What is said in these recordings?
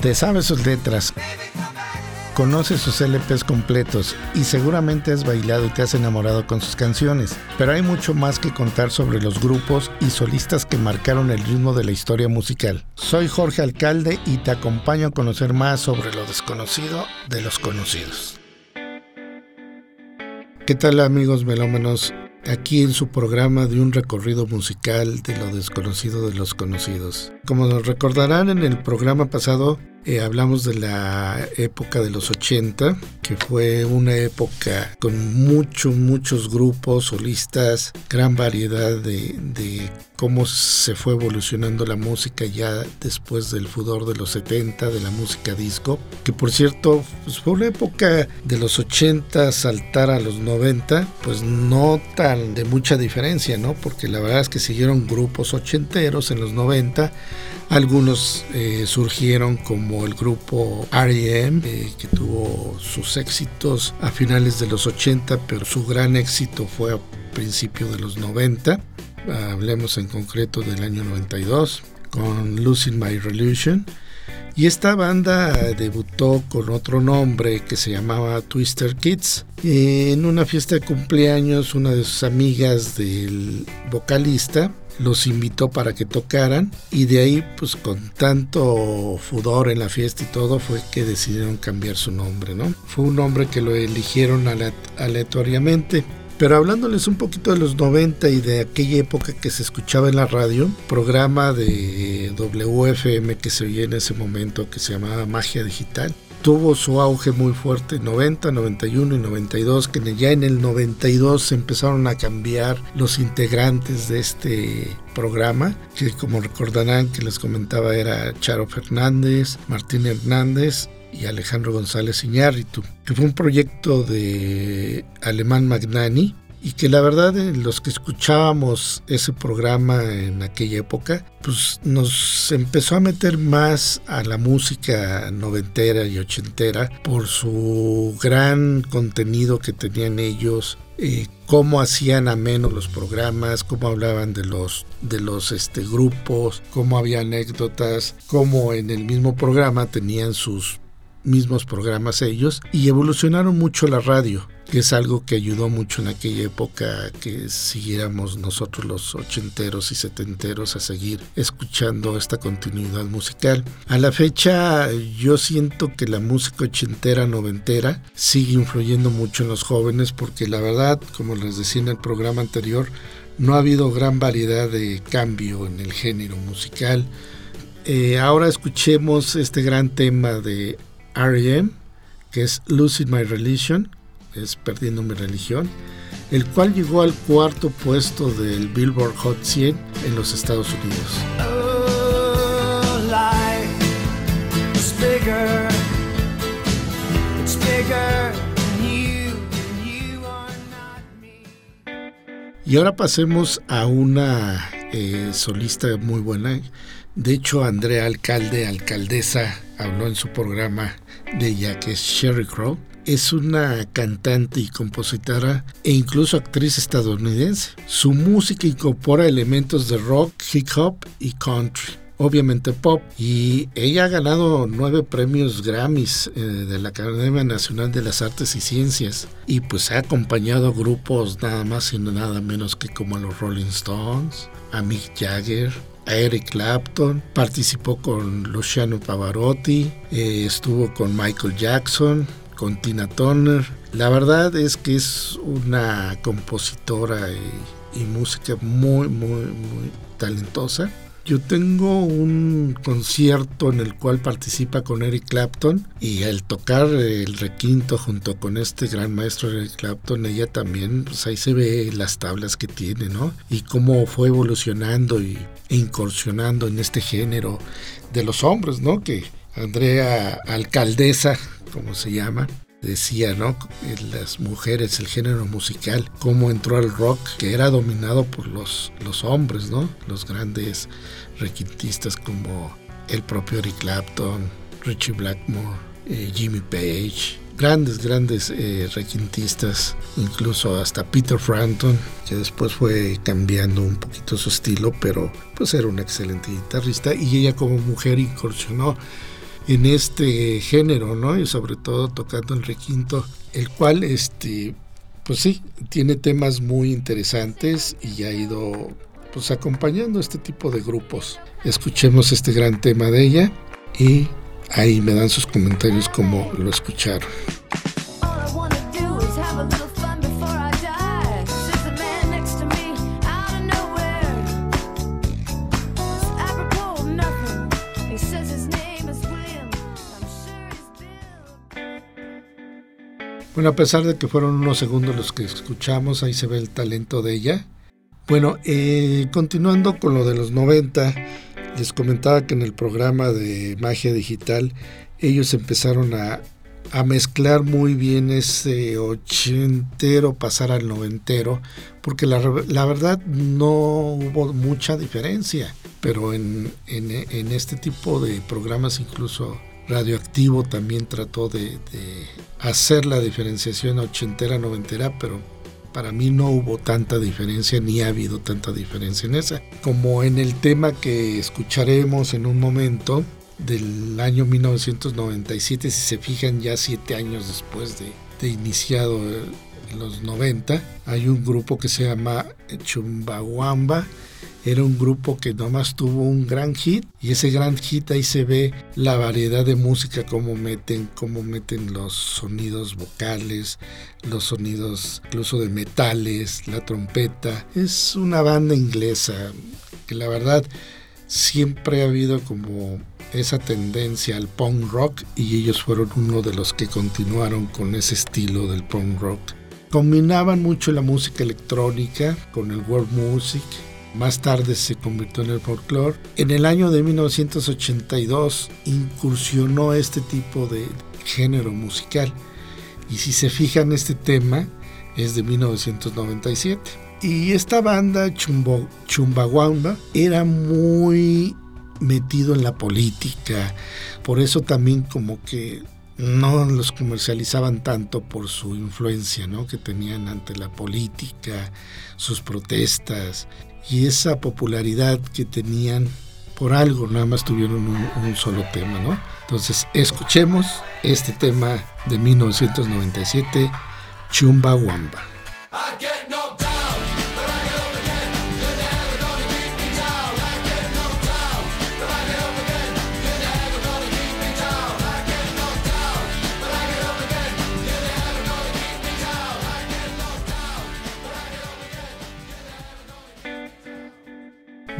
Te sabes sus letras, conoces sus LPs completos y seguramente has bailado y te has enamorado con sus canciones. Pero hay mucho más que contar sobre los grupos y solistas que marcaron el ritmo de la historia musical. Soy Jorge Alcalde y te acompaño a conocer más sobre lo desconocido de los conocidos. ¿Qué tal amigos melómanos? Aquí en su programa de un recorrido musical de lo desconocido de los conocidos. Como nos recordarán en el programa pasado, eh, hablamos de la época de los 80, que fue una época con muchos, muchos grupos, solistas, gran variedad de, cómo se fue evolucionando la música ya después del fudor de los 70, de la música disco, que por cierto pues fue una época de los 80 saltar a los 90, pues no tan de mucha diferencia, ¿no? Porque la verdad es que siguieron grupos ochenteros en los 90, algunos eh, surgieron como el grupo R.E.M., eh, que tuvo sus éxitos a finales de los 80, pero su gran éxito fue a principios de los 90. Hablemos en concreto del año 92 con Losing My Religion. Y esta banda debutó con otro nombre que se llamaba Twister Kids. En una fiesta de cumpleaños, una de sus amigas del vocalista los invitó para que tocaran y de ahí pues con tanto fudor en la fiesta y todo fue que decidieron cambiar su nombre, ¿no? Fue un nombre que lo eligieron aleatoriamente. Pero hablándoles un poquito de los 90 y de aquella época que se escuchaba en la radio, programa de WFM que se oía en ese momento que se llamaba Magia Digital, tuvo su auge muy fuerte en 90, 91 y 92, que ya en el 92 se empezaron a cambiar los integrantes de este programa, que como recordarán que les comentaba era Charo Fernández, Martín Hernández y Alejandro González Iñárritu, que fue un proyecto de Alemán Magnani, y que la verdad eh, los que escuchábamos ese programa en aquella época, pues nos empezó a meter más a la música noventera y ochentera por su gran contenido que tenían ellos, eh, cómo hacían ameno los programas, cómo hablaban de los de los este, grupos, cómo había anécdotas, cómo en el mismo programa tenían sus mismos programas ellos y evolucionaron mucho la radio que es algo que ayudó mucho en aquella época que siguiéramos nosotros los ochenteros y setenteros a seguir escuchando esta continuidad musical. A la fecha yo siento que la música ochentera, noventera sigue influyendo mucho en los jóvenes porque la verdad, como les decía en el programa anterior, no ha habido gran variedad de cambio en el género musical. Eh, ahora escuchemos este gran tema de R.E.M., que es Losing My Religion, es Perdiendo mi religión, el cual llegó al cuarto puesto del Billboard Hot 100 en los Estados Unidos. Y ahora pasemos a una eh, solista muy buena. De hecho, Andrea Alcalde, alcaldesa, habló en su programa de ella, que es Sherry Crow es una cantante y compositora e incluso actriz estadounidense. Su música incorpora elementos de rock, hip hop y country obviamente pop. Y ella ha ganado nueve premios Grammys eh, de la Academia Nacional de las Artes y Ciencias. Y pues ha acompañado a grupos nada más y nada menos que como a los Rolling Stones, a Mick Jagger, Eric Clapton, participó con Luciano Pavarotti, eh, estuvo con Michael Jackson, con Tina Turner. La verdad es que es una compositora y, música muy, muy, muy talentosa. Yo tengo un concierto en el cual participa con Eric Clapton y al tocar el requinto junto con este gran maestro Eric Clapton, ella también, pues ahí se ve las tablas que tiene, ¿no? Y cómo fue evolucionando y, e incursionando en este género de los hombres, ¿no? Que Andrea Alcaldesa como se llama, decía, ¿no? Las mujeres, el género musical, cómo entró al rock, que era dominado por los, los hombres, ¿no? Los grandes requintistas como el propio Eric Clapton, Richie Blackmore, eh, Jimmy Page, grandes, grandes eh, requintistas, incluso hasta Peter Frampton, que después fue cambiando un poquito su estilo, pero pues era un excelente guitarrista y ella como mujer incursionó en este género, ¿no? Y sobre todo tocando el requinto, el cual, este, pues sí, tiene temas muy interesantes y ha ido pues acompañando este tipo de grupos. Escuchemos este gran tema de ella y ahí me dan sus comentarios como lo escucharon. Bueno, a pesar de que fueron unos segundos los que escuchamos, ahí se ve el talento de ella. Bueno, eh, continuando con lo de los 90, les comentaba que en el programa de Magia Digital ellos empezaron a, mezclar muy bien ese ochentero pasar al noventero, porque la, verdad no hubo mucha diferencia, pero en, en, este tipo de programas incluso Radioactivo también trató de, hacer la diferenciación ochentera, noventera, pero para mí no hubo tanta diferencia ni ha habido tanta diferencia en esa. Como en el tema que escucharemos en un momento del año 1997, si se fijan ya siete años después de, iniciado en los 90, hay un grupo que se llama Chumbawamba era un grupo que nomás tuvo un gran hit y ese gran hit ahí se ve la variedad de música, cómo meten, cómo meten los sonidos vocales, los sonidos incluso de metales, la trompeta. Es una banda inglesa que la verdad siempre ha habido como esa tendencia al punk rock y ellos fueron uno de los que continuaron con ese estilo del punk rock. Combinaban mucho la música electrónica con el world music más tarde se convirtió en el folclore. En el año de 1982 incursionó este tipo de género musical. Y si se fijan, este tema es de 1997. Y esta banda, Chumbo, Chumbawamba, era muy metido en la política. Por eso también como que no los comercializaban tanto por su influencia ¿no? que tenían ante la política, sus protestas y esa popularidad que tenían por algo, nada más tuvieron un, solo tema, ¿no? Entonces, escuchemos este tema de 1997, Chumbawamba.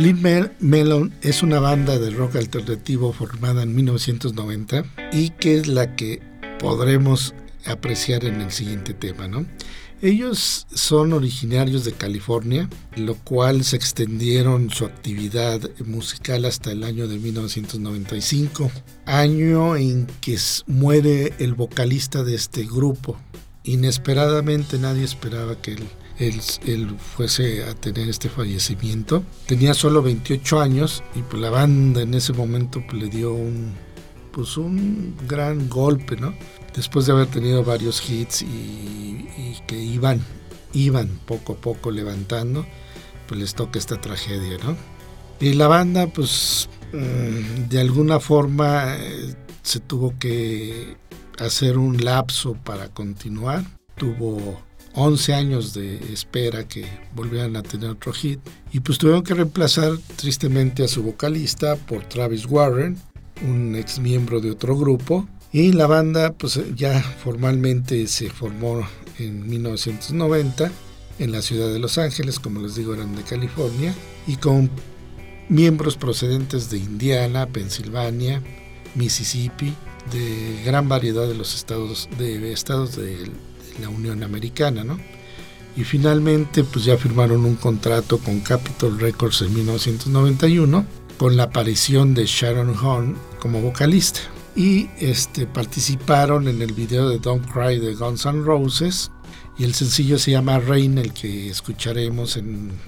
Blind Melon es una banda de rock alternativo formada en 1990 y que es la que podremos apreciar en el siguiente tema, ¿no? Ellos son originarios de California, lo cual se extendieron su actividad musical hasta el año de 1995, año en que muere el vocalista de este grupo. Inesperadamente nadie esperaba que él él, fuese a tener este fallecimiento. Tenía solo 28 años y pues la banda en ese momento pues, le dio un, pues un gran golpe, ¿no? Después de haber tenido varios hits y, que iban, iban poco a poco levantando, pues les toca esta tragedia, ¿no? Y la banda pues mm, de alguna forma eh, se tuvo que hacer un lapso para continuar. Tuvo 11 años de espera que volvieran a tener otro hit. Y pues tuvieron que reemplazar tristemente a su vocalista por Travis Warren, un ex miembro de otro grupo. Y la banda pues ya formalmente se formó en 1990 en la ciudad de Los Ángeles, como les digo, eran de California, y con miembros procedentes de Indiana, Pensilvania, Mississippi, de gran variedad de los estados de estados del la Unión Americana, ¿no? Y finalmente pues ya firmaron un contrato con Capitol Records en 1991 con la aparición de Sharon Horn como vocalista. Y este, participaron en el video de Don't Cry de Guns N' Roses y el sencillo se llama Rain, el que escucharemos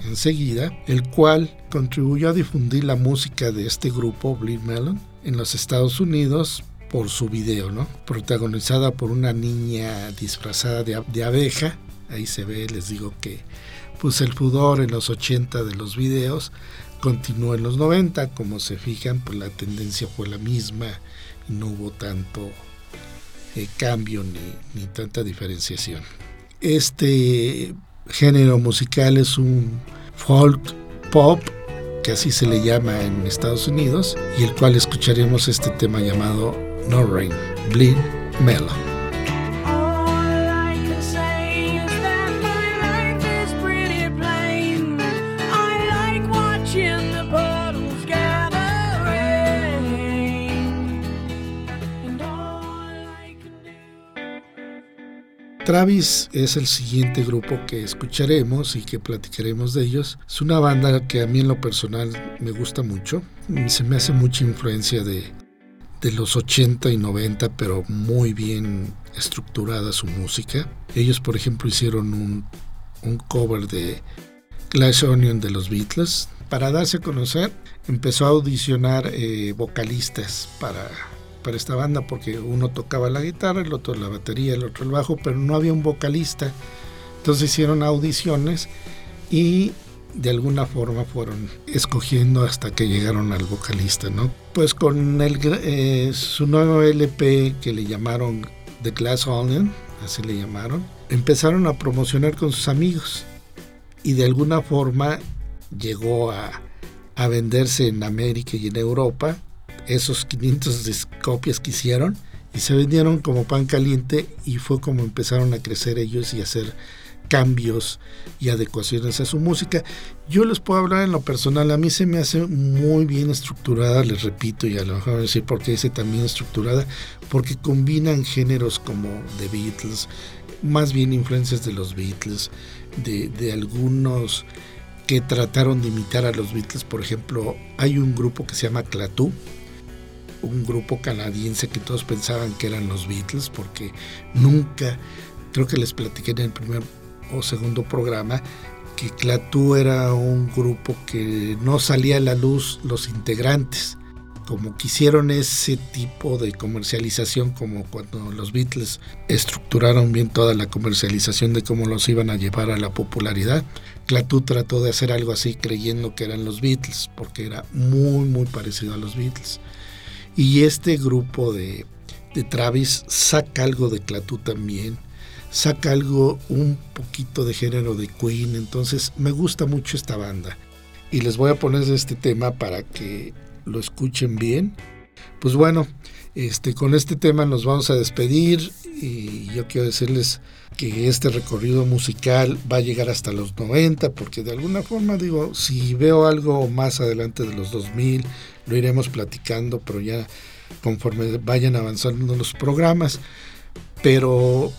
enseguida, el cual contribuyó a difundir la música de este grupo, Bleed Melon, en los Estados Unidos por su video, ¿no? Protagonizada por una niña disfrazada de, abeja. Ahí se ve, les digo que pues el pudor en los 80 de los videos, continuó en los 90. Como se fijan, pues la tendencia fue la misma no hubo tanto eh, cambio ni, ni tanta diferenciación. Este género musical es un folk pop, que así se le llama en Estados Unidos, y el cual escucharemos este tema llamado No Rain, Bleed Mellow. Travis es el siguiente grupo que escucharemos y que platicaremos de ellos. Es una banda que a mí en lo personal me gusta mucho. Se me hace mucha influencia de, de los 80 y 90, pero muy bien estructurada su música. Ellos, por ejemplo, hicieron un, un cover de Glass Onion de los Beatles. Para darse a conocer, empezó a audicionar eh, vocalistas para para esta banda porque uno tocaba la guitarra, el otro la batería, el otro el bajo, pero no había un vocalista. Entonces hicieron audiciones y de alguna forma fueron escogiendo hasta que llegaron al vocalista, ¿no? Pues con el, eh, su nuevo LP que le llamaron The Glass Onion, así le llamaron, empezaron a promocionar con sus amigos y de alguna forma llegó a, a venderse en América y en Europa esos 500 copias que hicieron y se vendieron como pan caliente y fue como empezaron a crecer ellos y a hacer cambios y adecuaciones a su música. Yo les puedo hablar en lo personal, a mí se me hace muy bien estructurada, les repito, y a lo mejor decir por qué dice también estructurada, porque combinan géneros como The Beatles, más bien influencias de los Beatles, de, de algunos que trataron de imitar a los Beatles, por ejemplo, hay un grupo que se llama Clatú, un grupo canadiense que todos pensaban que eran los Beatles, porque nunca, creo que les platiqué en el primer o segundo programa, que Clatú era un grupo que no salía a la luz los integrantes. Como quisieron ese tipo de comercialización, como cuando los Beatles estructuraron bien toda la comercialización de cómo los iban a llevar a la popularidad, Clatú trató de hacer algo así creyendo que eran los Beatles, porque era muy, muy parecido a los Beatles. Y este grupo de, Travis saca algo de Clatú también, saca algo, un poquito de género de Queen, entonces me gusta mucho esta banda. Y les voy a poner este tema para que lo escuchen bien. Pues bueno, este, con este tema nos vamos a despedir y yo quiero decirles que este recorrido musical va a llegar hasta los 90 porque de alguna forma digo, si veo algo más adelante de los 2000 lo iremos platicando, pero ya conforme vayan avanzando los programas. Pero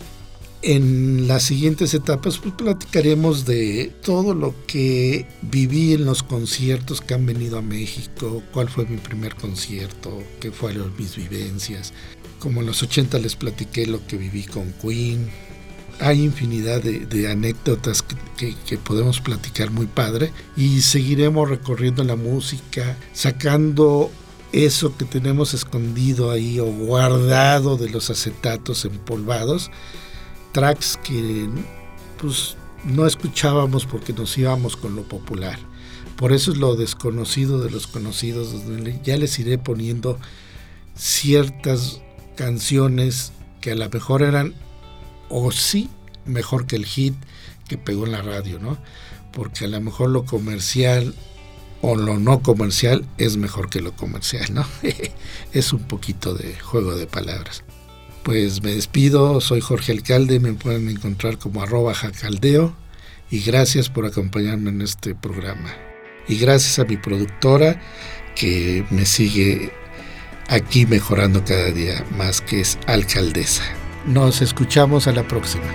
en las siguientes etapas pues platicaremos de todo lo que viví en los conciertos que han venido a México, cuál fue mi primer concierto, qué fueron mis vivencias. Como en los 80 les platiqué lo que viví con Queen. Hay infinidad de, anécdotas que, podemos platicar muy padre y seguiremos recorriendo la música, sacando eso que tenemos escondido ahí o guardado de los acetatos empolvados tracks que pues no escuchábamos porque nos íbamos con lo popular. Por eso es lo desconocido de los conocidos, ya les iré poniendo ciertas canciones que a lo mejor eran o sí mejor que el hit que pegó en la radio, ¿no? Porque a lo mejor lo comercial o lo no comercial es mejor que lo comercial, ¿no? es un poquito de juego de palabras. Pues me despido, soy Jorge Alcalde, me pueden encontrar como arroba jacaldeo y gracias por acompañarme en este programa. Y gracias a mi productora que me sigue aquí mejorando cada día más, que es alcaldesa. Nos escuchamos a la próxima.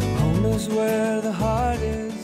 Is where the heart is.